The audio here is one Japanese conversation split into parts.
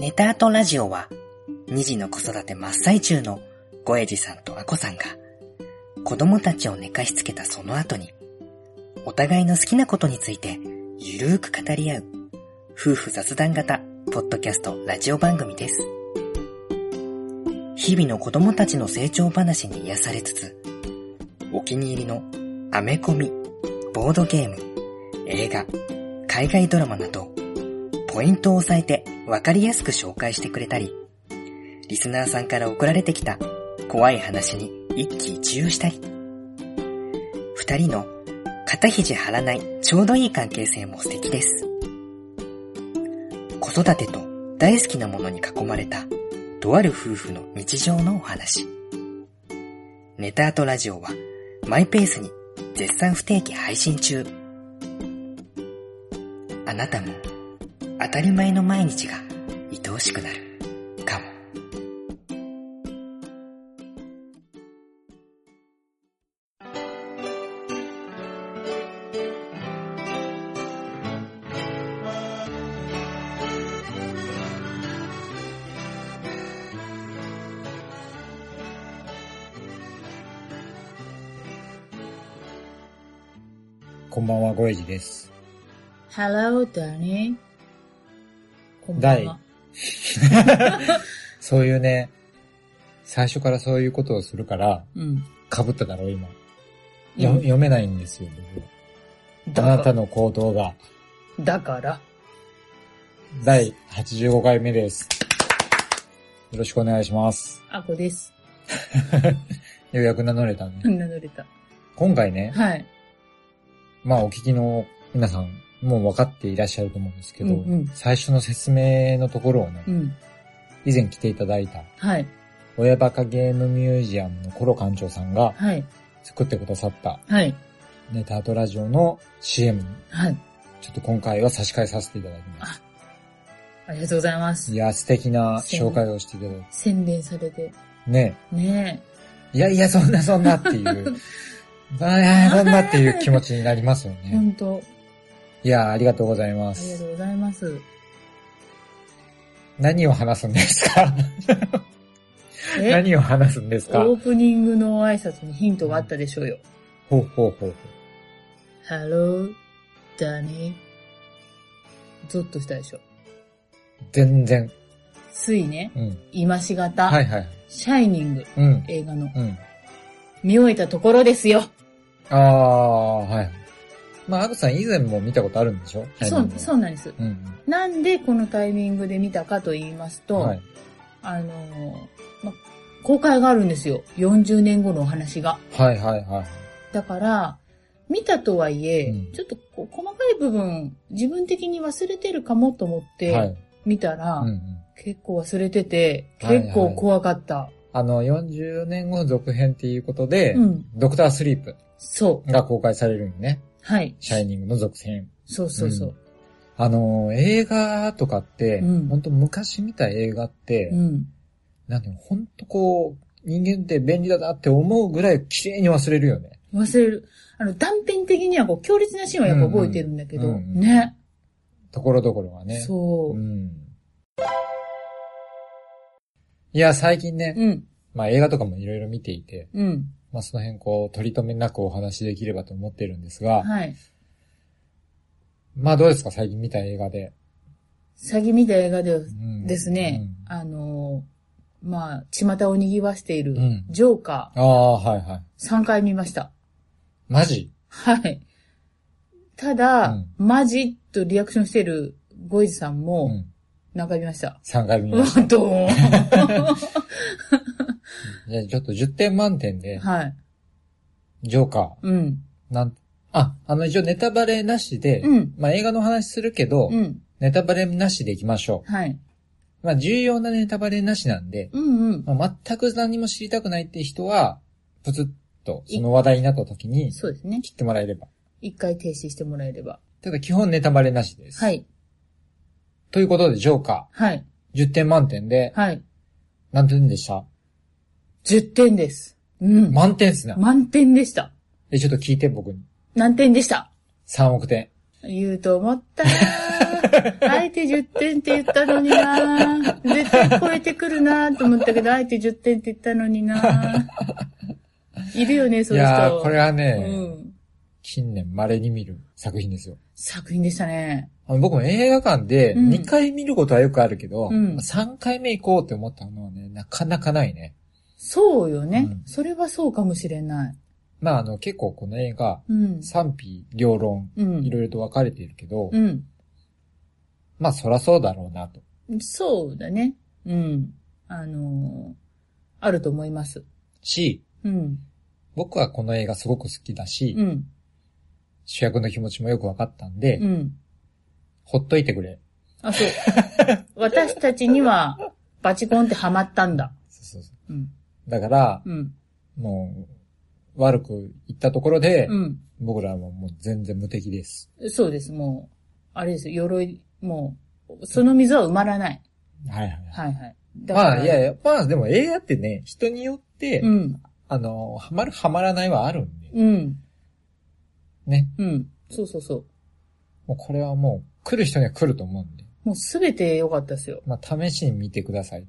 ネタ後ラジオは、2児の子育て真っ最中のごえじさんとあこさんが、子供たちを寝かしつけたその後に、お互いの好きなことについて、ゆるーく語り合う、夫婦雑談型、ポッドキャスト、ラジオ番組です。日々の子供たちの成長話に癒されつつ、お気に入りのアメコミ、ボードゲーム、映画、海外ドラマなど、ポイントを押さえてわかりやすく紹介してくれたり、リスナーさんから送られてきた怖い話に一喜一憂したり、二人の肩肘張らないちょうどいい関係性も素敵です。子育てと大好きなものに囲まれた、とある夫婦の日常のお話。ネタアートラジオはマイペースに絶賛不定期配信中。あなたも当たり前の毎日が愛おしくなるかも。こんばんは、ごえじです。Hello, Danny. こんばんは。そういうね、最初からそういうことをするから、うん。被っただろう、今。うんよ読めないんですよ、僕。あなたの。の行動が。だから。第85回目です。よろしくお願いします。あこです。ようやく名乗れたね。名乗れた。今回ね、はい。まあお聞きの皆さん、もう分かっていらっしゃると思うんですけど、うんうん最初の説明のところをね、うん。以前来ていただいた、はい。親バカゲームミュージアムのコロ館長さんがはい。作ってくださったはい。ネタアートラジオの CM に、はい。ちょっと今回は差し替えさせていただきます。ありがとうございますい。や、素敵な紹介をしていただいて。宣伝されて。ねねいやいや、そんなそんなっていう。そんなっていう気持ちになりますよね。んと。いや、ありがとうございまありがす。とうございます。何を話すんですか？え？何を話すんですか？オープニングの挨拶にヒントがあったでしょうよ。ほうほうほうほう。Hello, Danny. ゾッとしたでしょ。全然。ついね、うん。今しがた、はいはい。シャイニングうん。映画のうん。見終えたところですよ。ああ、はい。まあ、アグさん以前も見たことあるんでしょ？そう、そうなんです。う。うんなんでこのタイミングで見たかと言いますうん。と、はい。あのーま、公開があるんですよ。40年後のお話が。はいはいはい。だから、見たとはいえ、うんちょっとこう細かい部分、自分的に忘れてるかもと思っはてい。見たら、うんうん。結構忘れてて、はいはい結構怖かった。あの、40年後の続編っていうことで、うん。ドクタースリープそう。が公開されるんよね。はい。シャイニングの続編。そうそうそう。あの、映画とかって、うん本当昔見た映画って、うん。なんていうの、本当こう、人間って便利だなって思うぐらい綺麗に忘れるよね。忘れる。あの、断片的にはこう、強烈なシーンはやっぱ覚えてるんだけど、うんうんうんね。ところどころがね。そうう。ん。いや、最近ね、うん。まあ映画とかもいろいろ見ていて、うん。まあその辺こう、取り留めなくお話しできればと思ってるんですが、はい。まあどうですか？最近見た映画で。詐欺見た映画でうんですね、あのー、まあ、巷を賑わしているうん、ジョーカうんああ、はいはい。ー、3回見ました。マジ？はい。ただ、うんマジとリアクションしてるゴイジさんうも、ん。何回見ました？3回見ました。どうじゃあちょっと10点満点で、はい。ジョーカー、うん。なん、あ、あの一応ネタバレなしで、うん。まあ映画の話するけど、うん。ネタバレなしでいきましょはい。う。まあ重要なネタバレなしなんで、うんうん。まあ、全く何も知りたくないって人は、プツッとその話題になった時にそうですね。切ってもらえれば。一回停止してもらえれば。ただ基本ネタバレなしです。はい。ということで、ジョーカはい。ー、10点満点で、はい。何点でした？10点です。うん。満点っすな。満点でした。え、ちょっと聞いて僕に。何点でした3億点。言うと思ったな あえて10点って言ったのにな絶対超えてくるなと思ったけど、あえて10点って言ったのにないるよね、そういう人。いやー、これはうね、ん。近年稀に見る作品ですよ。作品でしたね。僕も映画館でうん2回見ることはよくあるけど、うん3回目行こうって思ったのはね、なかなかないね。そうよね、うんそれはそうかもしれない。まああの結構この映画、うん。賛否両論、うん。いろいろと分かれているけど、うん。まあそらそうだろうなと。そうだね。うん。あのーあると思います。し、うん。僕はこの映画すごく好きだし、うん。主役の気持ちもよく分かったんで、うん。ほっといてくれ。あ、そう。私たちには、バチコンってハマったんだ。そうそうそうん。うだから、うん。もう、悪く言ったところで、うん。僕らはもう全然無敵です。そうです。もう、あれですよ。鎧、もう、その水は埋まらない。はいはいはい。はいはい。だからまあ、いやいや、まあでも映画ってね、人によって、うん。あの、ハマるハマらないはあるんで、うん。ね。うん。そうそうそう。もうこれはもう、来る人には来ると思うんで、もうすべて良かったですよ。まあ試しに見てください。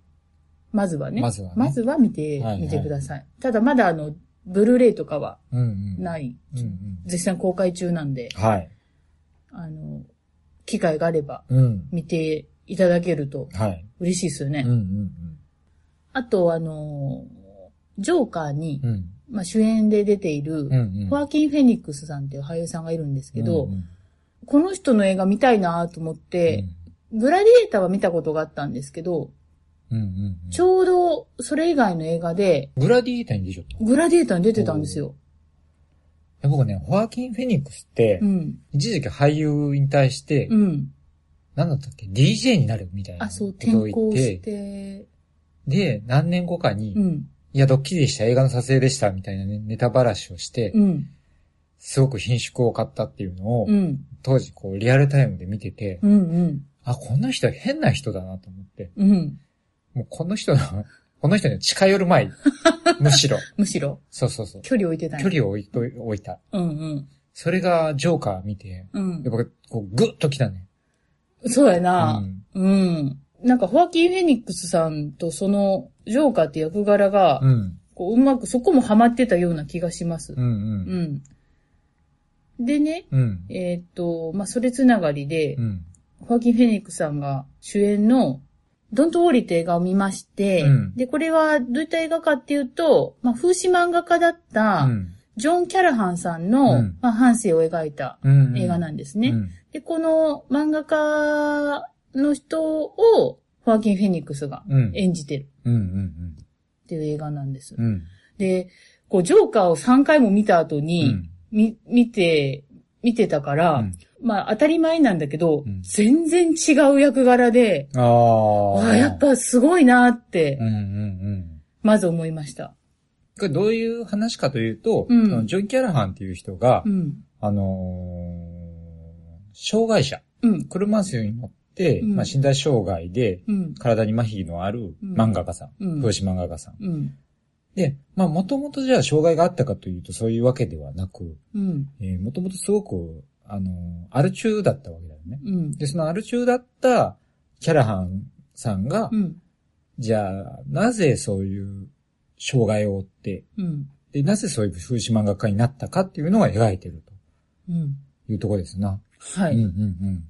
まずはね。まずはねまずは見て、はいはい見てください。ただまだあの、ブルーレイとかはうんうん。ない。うんうん。絶賛公開中なんで、はい。あの、機会があればうん。見ていただけるとはい。嬉しいですよね。うんうんあと、あの、ジョーカーにうん。う、ん。まあ、主演で出ている、うんうん。ホアキン・フェニックスさんっていう俳優さんがいるんですけど、うんうんこの人の映画見たいなと思って、グラディエーターは見たことがあったんですけど、うんうんうん。ちょうどそれ以外の映画で、グラディエーターに出ちゃった。グラディエーターに出てたんですよ。僕ね、ホアキン・フェニックスってう、ん。一時期俳優に対して、うん。なんだったっけ ?DJ になるみたいなあ、そう、ことを言って、して、で、何年後かに、うん。いや、ドッキリでした、映画の撮影でした、みたいなね、ネタばらしをして、うん。すごく品縮を買ったっていうのを、うん。当時こう、リアルタイムで見てて、うん。うん。あ、この人変な人だなと思って、うん。もうこの人の、この人には近寄る前、むしろ。むしろ、そうそうそう。距離を置いてたんや距離を置いと置いた。うんそれがジョーカー見て、うん。うんやっぱこう、グッと来たね。そうやな、うんうん。なんか、ホアキン・フェニックスさんとその、ジョーカーって役柄が、うん。こう、うまく、そこもハマってたような気がします。うんう。うんん。でね、うん。えーっと、まあ、それつながりで、うん。ホアキン・フェニックスさんが主演の、ドント・ウォーリーって映画を見まして、うんで、これはどういった映画かっていうと、まあ、風刺漫画家だった、うん。ジョン・キャラハンさんの、うんまあ、半生を描いたうん。映画なんですね。うん。で、この漫画家の人を、ホアキン・フェニックスがうん。演じてるうん。うん。っていう映画なんです。うん。で、こう、ジョーカーを3回も見た後うに、ん。み、見て、見てたから、うんまあ当たり前なんだけど、うん全然違う役柄で、ああ。やっぱすごいなってうん、うん、うん。まず思いました。これどういう話かというと、うんジョン・キャラハンっていう人が、うん。あのー障害者、うん。車椅子に乗って、うんまあ、身体障害でうん。体に麻痺のあるうん漫画家さん、うん漫画家さん。うん。で、まあ、もともとじゃあ障害があったかというとそういうわけではなく、うん。えー、もともとすごく、あのーアル中だったわけだよね。うん。で、そのアル中だったキャラハンさんが、うん。じゃあ、なぜそういう障害を負って、うん。で、なぜそういう風刺漫画家になったかっていうのが描いてるうん。というところですな。はい。うんうんうん。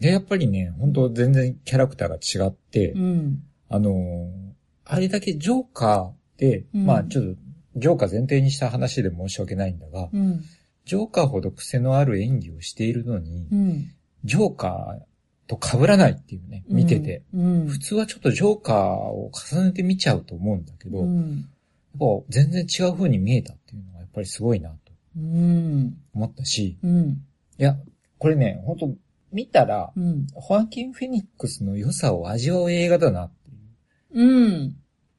で、やっぱりね、本当全然キャラクターが違って、うん。あのーあれだけジョーカーで、うんまあちょっと、ジョーカー前提にした話で申し訳ないんだが、うん。ジョーカーほど癖のある演技をしているのに、うん。ジョーカーと被らないっていうね、見てて。うん。普通はちょっとジョーカーを重ねて見ちゃうと思うんだけど、やっうん。ぱ全然違う風に見えたっていうのがやっぱりすごいなとうん。思ったし、うん。いや、これね、本当見たら、うん。ホアキン・フェニックスの良さを味わう映画だなっていううん。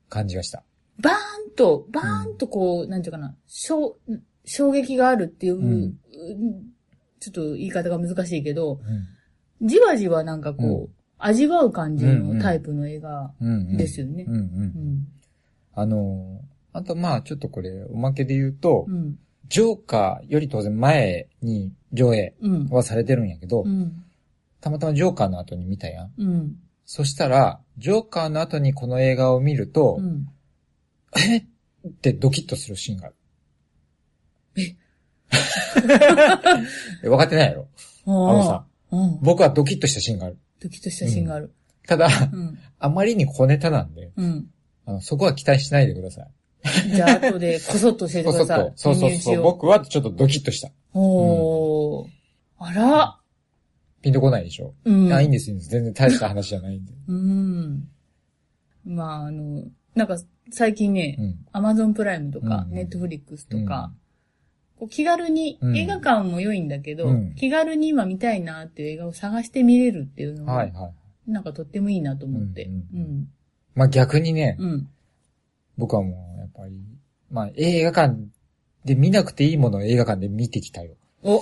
感じがした。バーンと、バーンとこう、なんていうかな、衝、衝撃があるっていう、んうんちょっと言い方が難しいけど、うん。じわじわなんかこう、うん味わう感じうんうんのタイプの映画うん、うん。ですよねうんう。。うんん。あのー、あとまあちょっとこれ、おまけで言うと、うん。ジョーカーより当然前に上映うん。はされてるんやけど、うん。たまたまジョーカーの後に見たやん。うん。そしたら、ジョーカーの後にこの映画を見ると、うん。えってドキッとするシーンがある。え？分かってないやろ？ああのさ、うん。僕はドキッとしたシーンがある。ドキッとしたシーンがある。ただ、うん。あまりに小ネタなんで、うん。あの、そこは期待しないでください。じゃあ、後で、こそっと教えてください。そうそうそう。身内を僕はちょっとドキッとした。おー。あら。ピンとこないでしょ、うん。あ、いいんです、いいんです。全然大した話じゃないんで。うん。まあ、あの、なんか、最近ねう、ん。アマゾンプライムとか、うんネットフリックスとか、こう気軽に、うん映画館も良いんだけど、うん気軽に今見たいなっていう映画を探して見れるっていうのが、は。なんかとってもいいなと思って。ううんん。まあ逆にね、うん。僕はもう、やっぱり、まあ映画館で見なくていいものを映画館で見てきたよ。お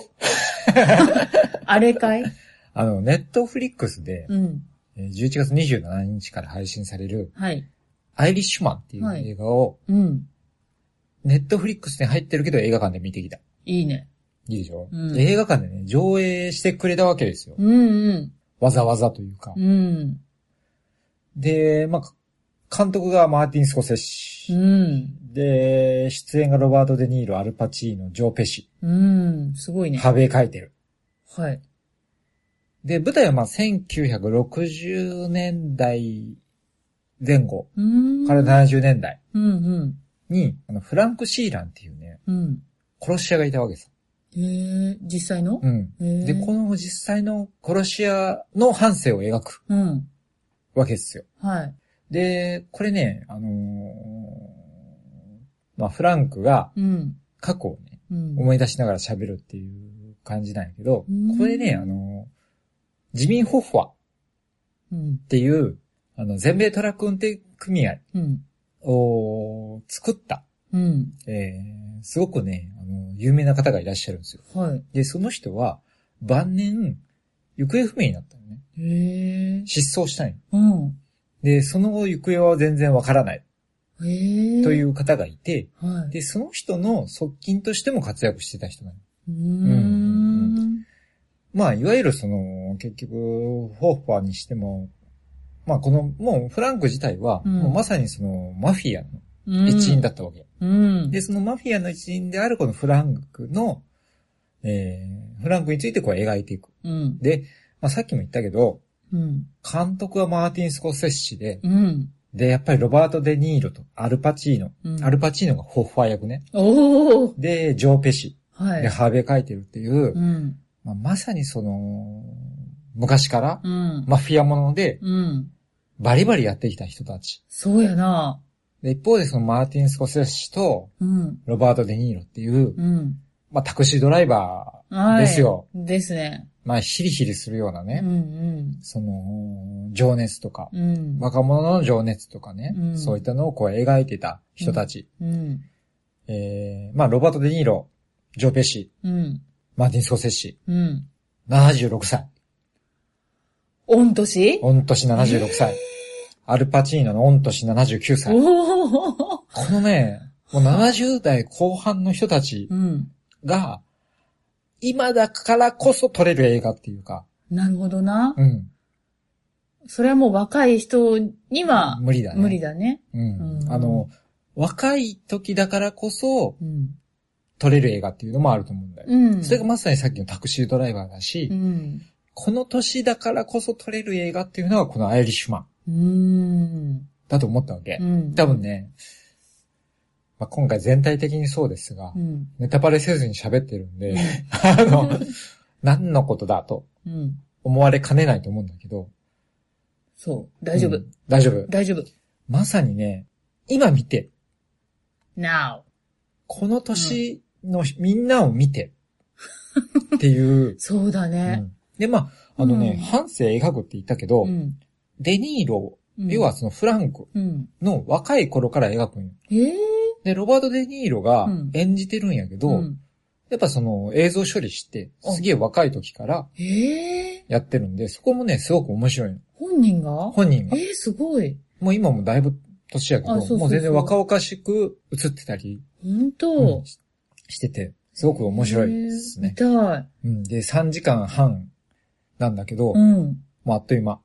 あれかい？あの、ネットフリックスで、うん。えー11月27日から配信される、はい。アイリッシュマンっていうはい映画を、うん。ネットフリックスに入ってるけど映画館で見てきた。いいね。いいでしょ、うんで映画館でね、上映してくれたわけですよ。うんうん。わざわざというか。うん。で、まあ、監督がマーティン・スコセッシ。うん。で、出演がロバート・デ・ニーロ、アルパチーノ、ジョー・ペシ、うん。すごいね。ハベ書いてる。はい。で、舞台はまあ1960年代前後うん。から70年代。に、あのフランク・シーランっていうね、うん。殺し屋がいたわけです。へえ、実際の？うん。で、この実際の殺し屋の半生を描くうん。わけですよ。はい。で、これね、あのーまあ、フランクがうん。過去をね、うん。思い出しながら喋るっていう感じなんやけどうん、これね、あのージミー・ホッファっうん。ていう、あの、全米トラック運転組合うん。を作った、うん。えー、すごくね、あの、有名な方がいらっしゃるんですよ。はい。で、その人は、晩年、行方不明になったのね。失踪したんよ。うん。で、その後行方は全然わからない。というう方がいて、はい。で、その人の側近としても活躍してた人なの。うーん。まあ、いわゆるその、結局、ホーファーにしても、まあ、この、もうフランク自体は、うんもうまさにその、マフィアのうん一員だったわけ。うん。で、そのマフィアの一員であるこのフランクの、えー、フランクについてこう描いていく。うん。で、まあ、さっきも言ったけど、うん。監督はマーティン・スコセッシで、うん。で、やっぱりロバート・デ・ニーロとアルパチーノ。うんアルパチーノがホッファー役ね。で、ジョー・ペシ。はいで、。ハーベイ書いてるっていう、うん。まあ、まさにその、昔からうん。マフィアものでうん。バリバリやってきた人たち。そうやな。で、一方でそのマーティン・スコセッシとうん。ロバート・デ・ニーロっていう、うん。まあ、タクシードライバーはい。ですよ。ですね。まあ、ヒリヒリするようなうね、んその、情熱とか、うん。うん。若者の情熱とかね、うんそういったのをこう描いてた人たち。うん。えー、まあ、ロバート・デ・ニーロ、ジョー・ペシ、うん。マーティン・スコセッシ、うん。76歳。御年？御年76歳。アルパチーノの御年79歳。このね、もう70代後半の人たちうん。が、今だからこそ撮れる映画っていうか、なるほどな。うん。それはもう若い人には無理だね。無理だね。うん。うんあの、若い時だからこそうん。撮れる映画っていうのもあると思うんだよ。うん。それがまさにさっきのタクシードライバーだし、うん。この年だからこそ撮れる映画っていうのがこのアイリッシュマンうん。だと思ったわけ。うん。多分ね、まあ、今回全体的にそうですが、うん。ネタバレせずに喋ってるんで、あの、何のことだとうん。思われかねないと思うんだけど。そう。大丈夫。うん大丈夫。大丈夫。まさにね、今見て、now. この年のみんなを見て、っていう。そうだうね。んで、まあ、あのね、うん半生描くって言ったけど、うん。デニーロ、うん要は、そのフランクうん。の若い頃から描くんよ。ええで、ロバート・デ・ニーロがうん演じてるんやけど、うん。やっぱその映像処理して、あすげえ若い時からええやってるんで、そこもね、すごく面白いの。本人が？本人が。ええすごい。もう今もだいぶ年やけど、あそうそうそうもう全然若々しく映ってたり本当、うんししてて、すごく面白いですね見たい。うん。で、3時間半なんだけど、うん。もうあっという間。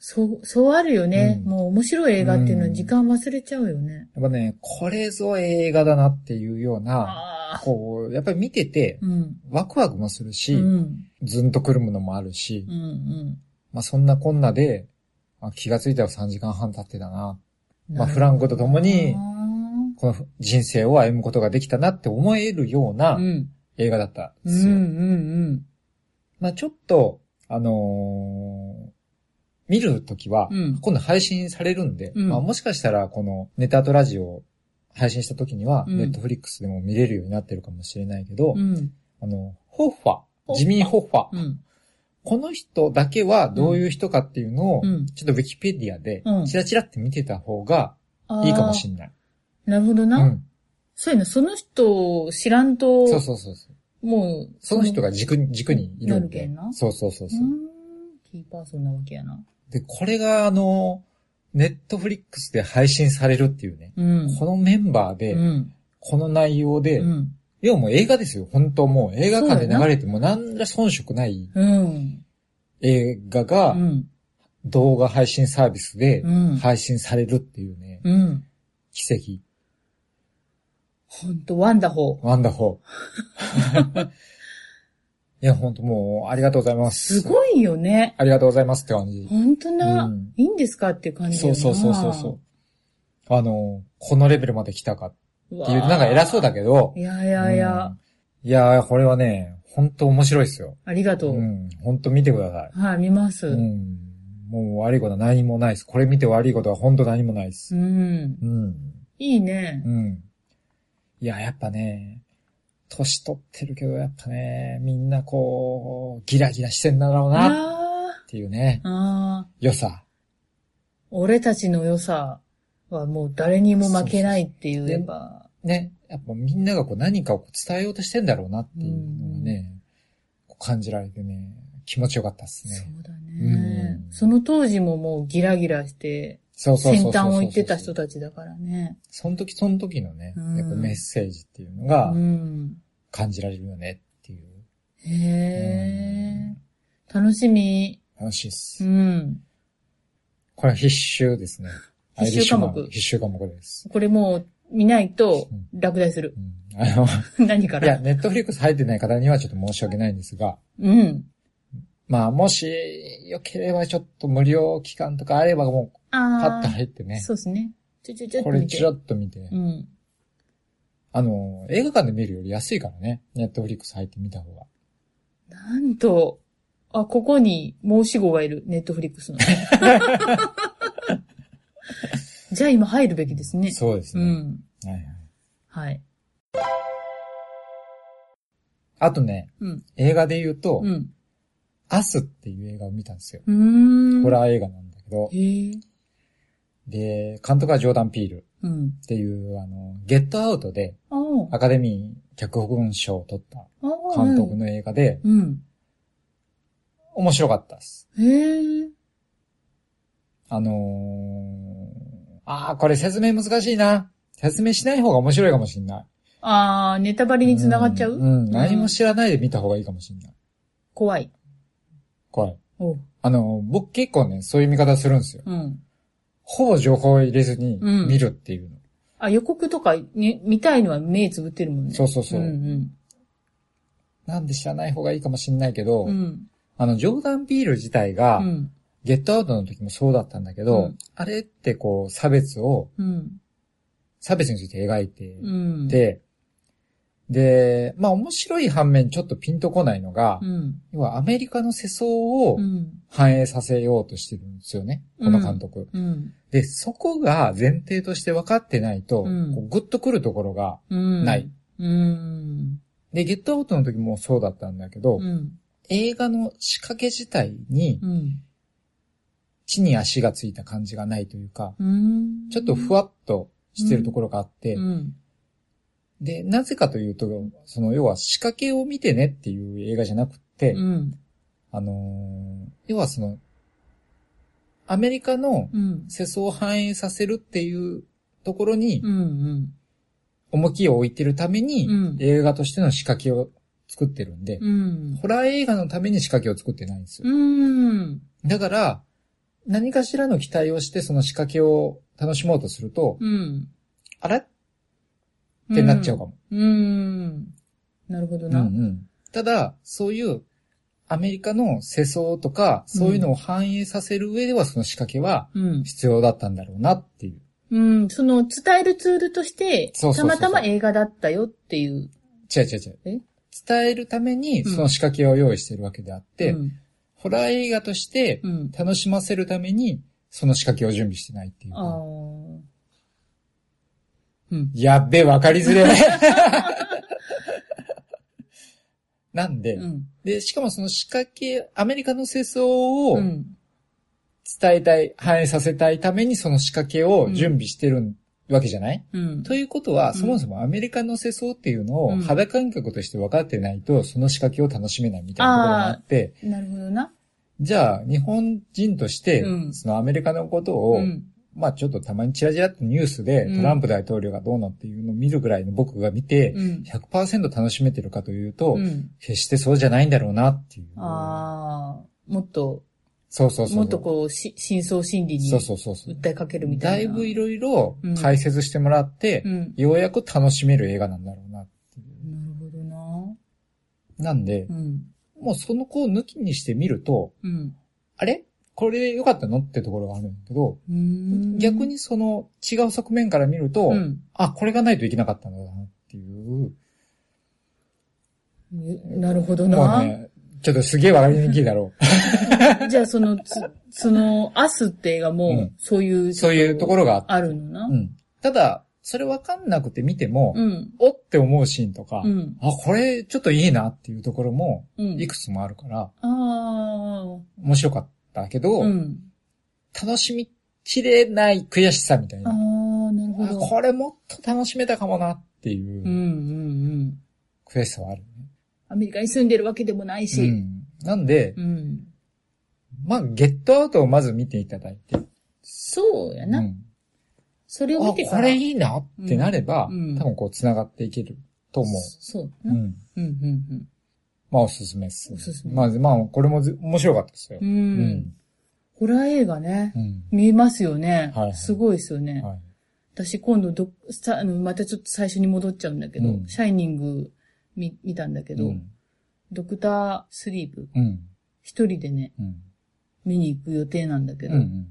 そう、そうあるよね。うんもう面白い映画っていうのうんは時間忘れちゃうよね。やっぱね、これぞ映画だなっていうような。こう、やっぱり見ててう、ん。ワクワクもするし、うん。ずんとくるものもあるし、うん。うん。まあそんなこんなで、あ気がついたら3時間半経ってたな。まあフランコと共にこの人生を歩むことができたなって思えるようなうん。映画だったんうん。うですよ。ん。まあちょっと、あのー見るときは、うん今度配信されるんで、うんまあもしかしたらこのネタとラジオを配信したときには、うんネットフリックスでも見れるようになってるかもしれないけど、うん。うん。あの、ホッファジミー・ホッファ、うん。この人だけはどういう人かっていうのを、うんちょっとウィキペディアでうん、チラチラって見てた方がいいかもしれない。なるほどな。うん。そういうの、その人を知らんと、そうそうそうそう。もう、その人が軸に、軸にいるんで。そうそうそうそうう。ん。キーパーソンなわけやな。で、これがあの、ネットフリックスで配信されるっていうね。うん。このメンバーで、うん。この内容で、うん。要はもう映画ですよ。本当もう映画館で流れても何ら遜色ないうん。映画がうん。動画配信サービスでうん。配信されるっていうね、うん。奇跡。ほんと、ワンダホー。ワンダホー。いや、本当もう、ありがとうございます。すごいよね。ありがとうございますって感じ。ほんとな、うんいいんですかっていう感じそうそうそうそうそう。あの、このレベルまで来たかうっていう、なんか偉そうだけどい、やいやいや、うんいやー、これはね、本当面白いですよ。ありがとう。うん、本当見てくださはい、見ます。い。う。うんん。もう悪いことは何もないです。これ見て悪いことは本当何もないです。うん。いいね。うん。いや、やっぱね、年取ってるけど、やっぱね、みんなこう、ギラギラしてんだろうな、っあていうね、あ、ああ、良さ。俺たちの良さはもう誰にも負けないって言えば。ね、やっぱみんながこう何かを伝えようとしてんだろうなっていうのがね、こう感じられてね、気持ちよかったですそね。うだね、うんその当時ももうギラギラして、そうそうそう先端を行ってた人たちだからね。その時その時のね、うんやっぱメッセージっていうのがうん。感じられるよねっていう。へえ、楽しみ。楽しいです。うん。これは必修ですね。必修科目必修科目です。これもう見ないと落第する。うん、あの、いや、何から。ネットフリックス入ってない方にはちょっと申し訳ないんですが、うん。まあ、もし、よければちょっと無料期間とかあればもう、パッと。入ってね。そうですね。ちょちょちょ。ことれチラッと見て。うん。あの、映画館で見るより安いからね。ネットフリックス入ってみた方が。なんと、あ、ここに申し子がいる。ネットフリックスの。じゃあ今入るべきですね。そうですね。うん。はいはい。はい。あとね、うん。映画で言うと、うん。アスっていう映画を見たんですよ。ホラー映画なんだけど。で、監督はジョーダン・ピールうん。っていう、あの、ゲットアウトでああ。アカデミー脚本賞を取ったああ。監督の映画で、うん。面白かったです。あのー、あー、これ説明難しいな。説明しない方が面白いかもしんない。ああ、ネタバレに繋がっちゃう？うん、うん何も知らないで見た方がいいかもしんない。怖い。怖い。あの、僕結構ね、そういう見方するんですよ。うん。ほぼ情報を入れずにうん見るっていうの。あ、予告とか、ね、見たいのは目つぶってるもんね。そうそうそううんなんで知らない方がいいかもしんないけど、うん。うん。あの、ジョーダン・ピール自体が、うん。ゲットアウトの時もそうだったんだけど、うんあれってこう、差別を、うん。差別について描いてうん。て、で、まあ面白い反面ちょっとピンとこないのが、うん。要はアメリカの世相をうん。反映させようとしてるんですよね、この監督。うん。で、そこが前提として分かってないと、うんグッとくるところがうん。ない。うん。で、ゲットアウトの時もそうだったんだけど、うん。映画の仕掛け自体にうん。地に足がついた感じがないというか、うん。ちょっとふわっとしてるところがあって、うん。で、なぜかというと、その要は仕掛けを見てねっていう映画じゃなくって、うん。あのー要はその、アメリカのうん。世相を反映させるっていうところに、うん。重きを置いてるために、うん映画としての仕掛けを作ってるんで、うん。ホラー映画のために仕掛けを作ってないんですよ。うん。だから、何かしらの期待をしてその仕掛けを楽しもうとすると、うん。あれ？ってなっちゃうかも。うん。なるほどうんうな。ん。ただ、そういうアメリカの世相とか、そういうのを反映させる上ではその仕掛けはうん。必要だったんだろうなっていう。うん。その、伝えるツールとして、たまたま映画だったよっていう。違う違う違う。え？伝えるためにその仕掛けを用意してるわけであって、うん。ホラー映画としてうん。楽しませるためにその仕掛けを準備してないっていうあ。うん。やっべえ、わかりづれえ。なんで、うん。で、しかもその仕掛け、アメリカの世相をうん。伝えたい、反映させたいためにその仕掛けを準備してるわけじゃない、うん。ということは、んそもそもアメリカの世相っていうのをうん肌感覚として分かってないと、その仕掛けを楽しめないみたいなところがあって、なるほどな。じゃあ、日本人としてう、んそのアメリカのことを、うん。まあちょっとたまにチラチラっとニュースでうんトランプ大統領がどうのっていうのを見るぐらいの僕が見て、うん。100%楽しめてるかというと、うん。決してそうじゃないんだろうなっていう。ああ、もっと、そうそうそう。もっとこう、し深層心理にそうそうそうそう。訴えかけるみただいな。いぶいろいろうん解説してもらって、うん。ようやく楽しめる映画なんだろうなっていう。なるほどな。なんで、うん。もうその子を抜きにしてみると、うん。あれ？これで良かったの？ってところがあるんだけど、逆、にその違う側面から見ると、うん。あ、これがないといけなかったんだなっていう。なるほどな。ね、ちょっとすげえわかりにくいだろ じゃあその、つその、アスって映画もうん、そういう、う。そういうところがあるのな。うん。ただ、それわかんなくて見ても、うん。おって思うシーンとか、うん。あ、これちょっといいなっていうところも、うん。いくつもあるから、ああ。面白かったけど、うん。楽しみきれない悔しさみたいああ、な。あなるほど。これもっと楽しめたかもなっていううんうんうん。悔しさはあるね。アメリカに住んでるわけでもないし。うん。なんで、うん。まあ、ゲットアウトをまず見ていただいて。そうやな。うんそれをあ、見てから。これいいなってなれば、うんうん多分こう繋がっていけると思そうう。な。う。うんんうんまあ、おすすめです。おすすめまあ、まあ、これもず面白かったですよう。ん。ううん。ホラー映画ね。うん。見ますよね。はいはいすごいですよね。はい。私今度ど、さあの、またちょっと最初に戻っちゃうんだけど、うんシャイニング見、見たんだけど、うん。ドクタースリープ、うん。一人でね、うん。見に行く予定なんだけど、うん。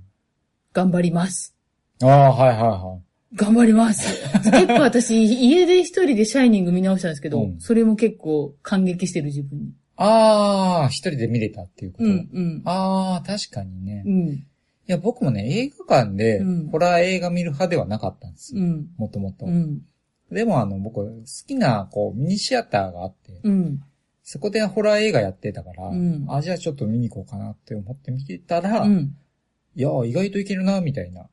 頑張ります。ああ、はいはいはい。頑張ります。結構私、家で一人でシャイニング見直したんですけど、うんそれも結構感激してる自分に。ああ、一人で見れたっていうこと。うん、うん。ああ、確かにね。いうん、や、僕もね、映画館でうんホラー映画見る派ではなかったんですよ。うん、もともとう。ん、でもあの、僕、好きな、こう、ミニシアターがあって、うん、そこでホラー映画やってたから、うんあ、じゃあちょっと見に行こうかなって思って見てたら、うん。いや、意外といけるな、みたいなうん。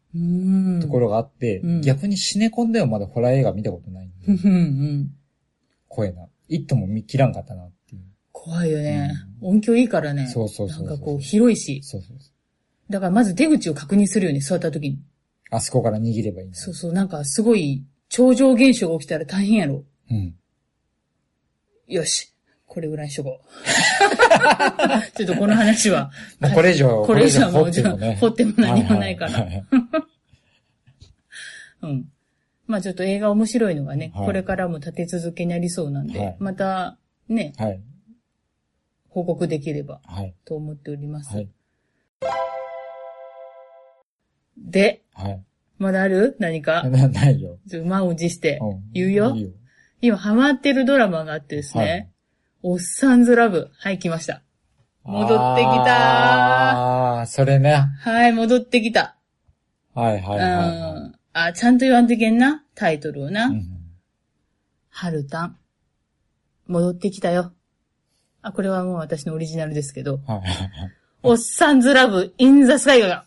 ところがあって、うん逆にシネコンではまだホラー映画見たことないんうん、で、うん。怖いな。イットも見切らんかったなっていう。怖いよね。音響いいからね。そうそうそうなんかこう、広いし。そうそうそう。だからまず出口を確認するよね、座った時に。あそこから握ればいいんだ。そうそう、なんかすごい、超常現象が起きたら大変やろ。うん。よし。これぐらいにしとこう。ちょっとこの話は。もうこれ以上、これ以上はも掘うってもね。掘っても何もないから。はいはい うん。まあちょっと映画面白いのがね、はいこれからも立て続けになりそうなんで、はいまたね、はい。報告できればはい。と思っております。はい。で、はい。まだある？何か？な、ないよ。満を持してうん言うよ。今ハマってるドラマがあってですね、はいおっさんずラブ。はい、来ました。戻ってきたああ、それね。はい、戻ってきた。はいはいはいはうんあ、ちゃんと言わんといけんな。タイトルをな。はるたん。戻ってきたよ。あ、これはもう私のオリジナルですけど。はいはいはい。おっさんずラブ、インザスカイが、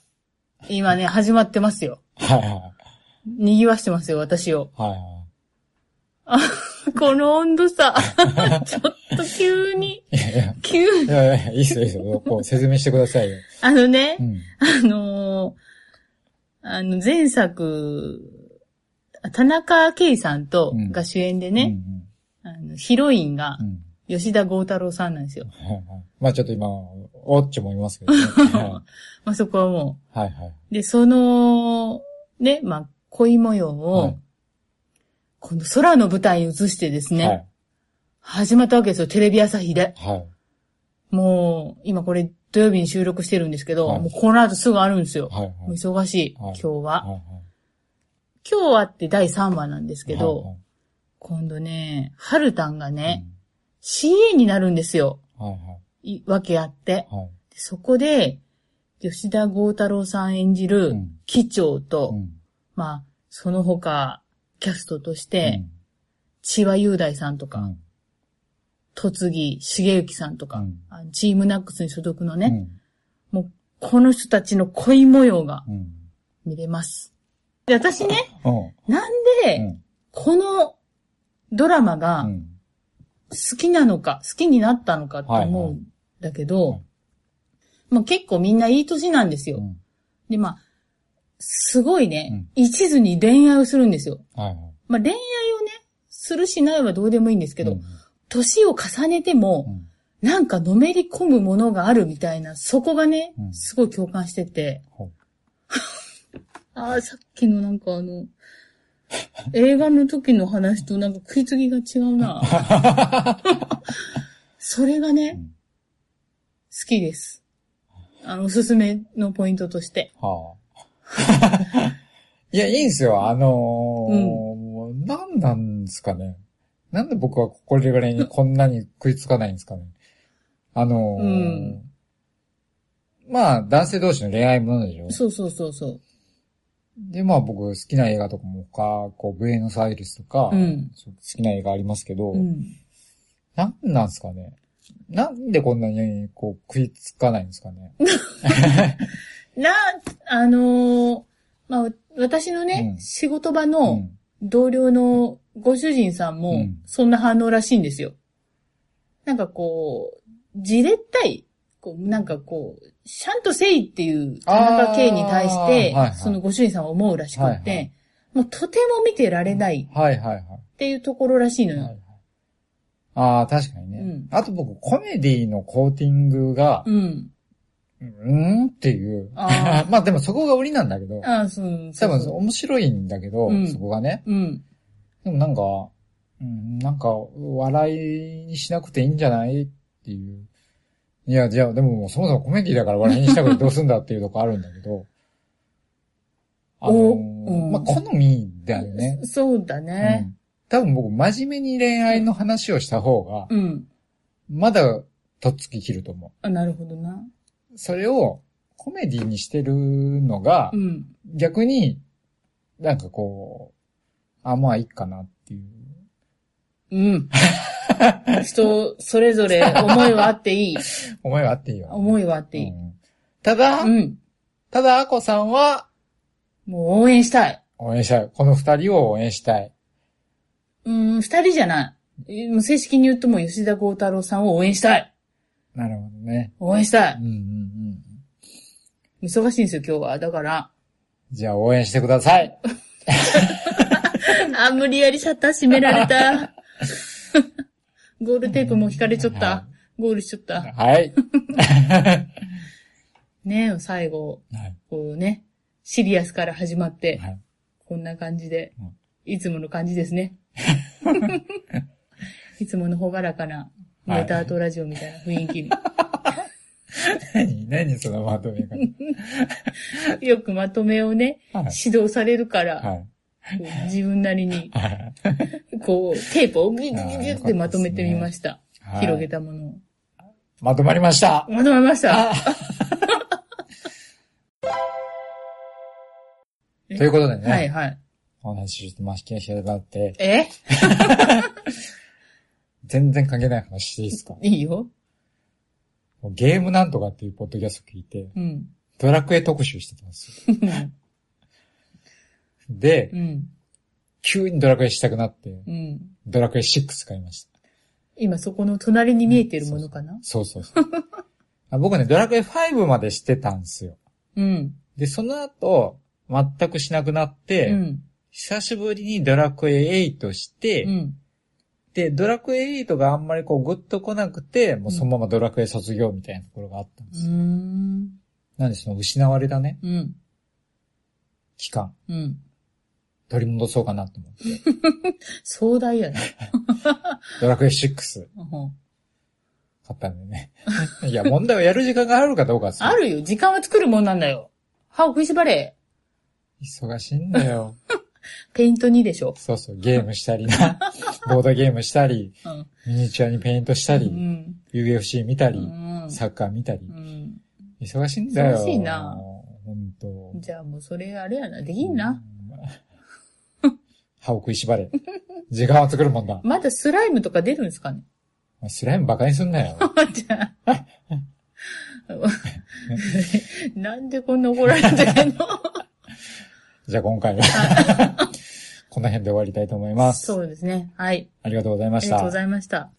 今ね、始まってますよ。はいは賑わしてますよ、私を。い。はいはい。あ、この温度差。ちょっと急に、いやいや、急いやいや、いいっすよ、いいっすよ。こう、説明してくださいよ。あのねう、ん。あのーあの、前作、田中圭さんとうんが主演でうんね、あのヒロインがうん。うん。吉田剛太郎さんなんですよ。はいはい。まあちょっと今、おっちもいますけどね。はまあそこはもいはいはい。う。で、その、ね、まあ恋模様を、はいこの空の舞台に移してですね、はい。始まったわけですよ、テレビ朝日で。はい。もう、今これ土曜日に収録してるんですけど、はいもうこの後すぐあるんですよ。はいはい。もう忙しい、はい今日は。今日はって第3話なんですけど、はい今度ね、ハルタンがはいね、CA になるんですよ。はいわけあって。そこで、吉田剛太郎さん演じるうん機長と、うんまあ、その他、キャストとして、うん千葉雄大さんとか、うん戸次重幸さんとか、チームナックスに所属のね、うんもう、この人たちの恋模様がうん。見れます。で、私ね、うん。なんうで、ん。このドラマがうん。好きなのか、好きになったのかって思うんだけど、はいもう結構みんないい年なんですよ。うん。で、まあ、すごいね、一途に恋愛をするんですよ。はいはい。まあ恋愛をね、するしないはどうでもいいんですけど、うん年を重ねても、うんなんかのめり込むものがあるみたいな、そこがね、うんすごい共感してて、ああ、さっきのなんかあの、映画の時の話となんか食いつぎが違うな。それがね、うん好きです。あの、おすすめのポイントとして。はあ。いや、いいんですよ。あのーうん何なんですかね。なんで僕はこれぐらいにこんなに食いつかないんですかね。あのーうんまあ、男性同士の恋愛ものでしょ。そうそうそうそう。で、まあ僕好きな映画とかも他、こう、ブエノスアイレスとか、うん好きな映画ありますけど、うん。なんなんですかね。なんでこんなに、こう、食いつかないんですかね。な、あのーまあ、私のね、うん仕事場うのん。同僚のご主人さんもうん、そんな反応らしいんですよ。なんかこう、じれったい、こう、なんかこう、シャンとせいっていう田中圭に対してあーはいはい、そのご主人さんは思うらしくって、はいはいもうとても見てられないはいはいはい。っていうところらしいのよ。はいはいああ、確かにね。うんあと僕、コメディのコーティングが、うん。うーん？っていう。あ まあでもそこが売りなんだけど、ああ、そう、多そう分面白いんだけど、うんそこがね。うん。でもなんか、うん、なんか、笑いにしなくていいんじゃないっていう。いや、じゃあ、でもそもそもコメディだから笑いにしたくてどうすんだっていうとこあるんだけど。あのーおうんまあ、好みだよね。そうだうね。ん。多分僕、真面目に恋愛の話をした方が、うん。まだ、とっつき切ると思あ、なるほどな。う。それを、コメディにしてるのがう、ん。逆に、なんかこう、あ、まあいいかなっていう。うん。人、それぞれ思いはあっていい。思いはあっていいよ、思いはあっていい。うんただ、うん。ただ、アコさんは、もう応援したい。応援したい。この二人を応援したい。うん、二人じゃない。正式に言うともう吉田剛太郎さんを応援したい。なるほどね。応援したい。うんうんうん。忙しいんですよ、今日は。だから。じゃあ応援してください。あ、無理やりシャッター閉められた。ゴールテープも引かれちゃっはた。ゴールしちゃった。はい。ね最後、はい。こうね、シリアスから始まって、はい。こんな感じでうん、いつもの感じですね。いつものほがらかな、メタアートラジオみたいな雰囲気に。何？何？そのまとめ方。よくまとめをね、はい指導されるから、はい。こう自分なりに、はい。こう、テープをギュギュギュギュってまとめてみました。はい広げたものを。まとまりました。まとめました。ということでね、はいはい。お話ししてまして、調べって、え全然関係ない話していいですか？いいよ。ゲームなんとかっていうポッドキャスト聞いて、うん。ドラクエ特集してたんですよ。でう、ん。急にドラクエしたくなって、うん。ドラクエ6買いました。今そこの隣に見えてるものかな？そうそうそう。あ僕ね、ドラクエ5までしてたんですよ。うん。で、その後、全くしなくなって、うん。久しぶりにドラクエ8して、うん。で、ドラクエ8があんまりこうグッと来なくて、もうそのままドラクエ卒業みたいなところがあったんですよ。うーん。なんでその失われたね、うん。期間、うん。取り戻そうかなと思って。壮大やな。ドラクエ6うん買ったんでね。いや、問題はやる時間があるかどうかですよあるよ。時間は作るもんなんだよ。歯を食いしばれ。忙しいんだよ。ペイント2でしょ？そうそう、ゲームしたりな。ボードゲームしたり、うん。ミニチュアにペイントしたうり、ん。UFC 見たうり、ん。サッカー見たりう。ん。忙しいんだよ。忙しいな本当。じゃあもうそれあれやな。できんな。うん。歯を食いしばれ。時間は作るもんだ。まだスライムとか出るんですかね？スライムバカにすんなよ。じゃあ。なんでこんな怒られてんの？じゃあ今回は、この辺で終わりたいと思います。そうですね。はい。ありがとうございましたありがとうご。ざいました。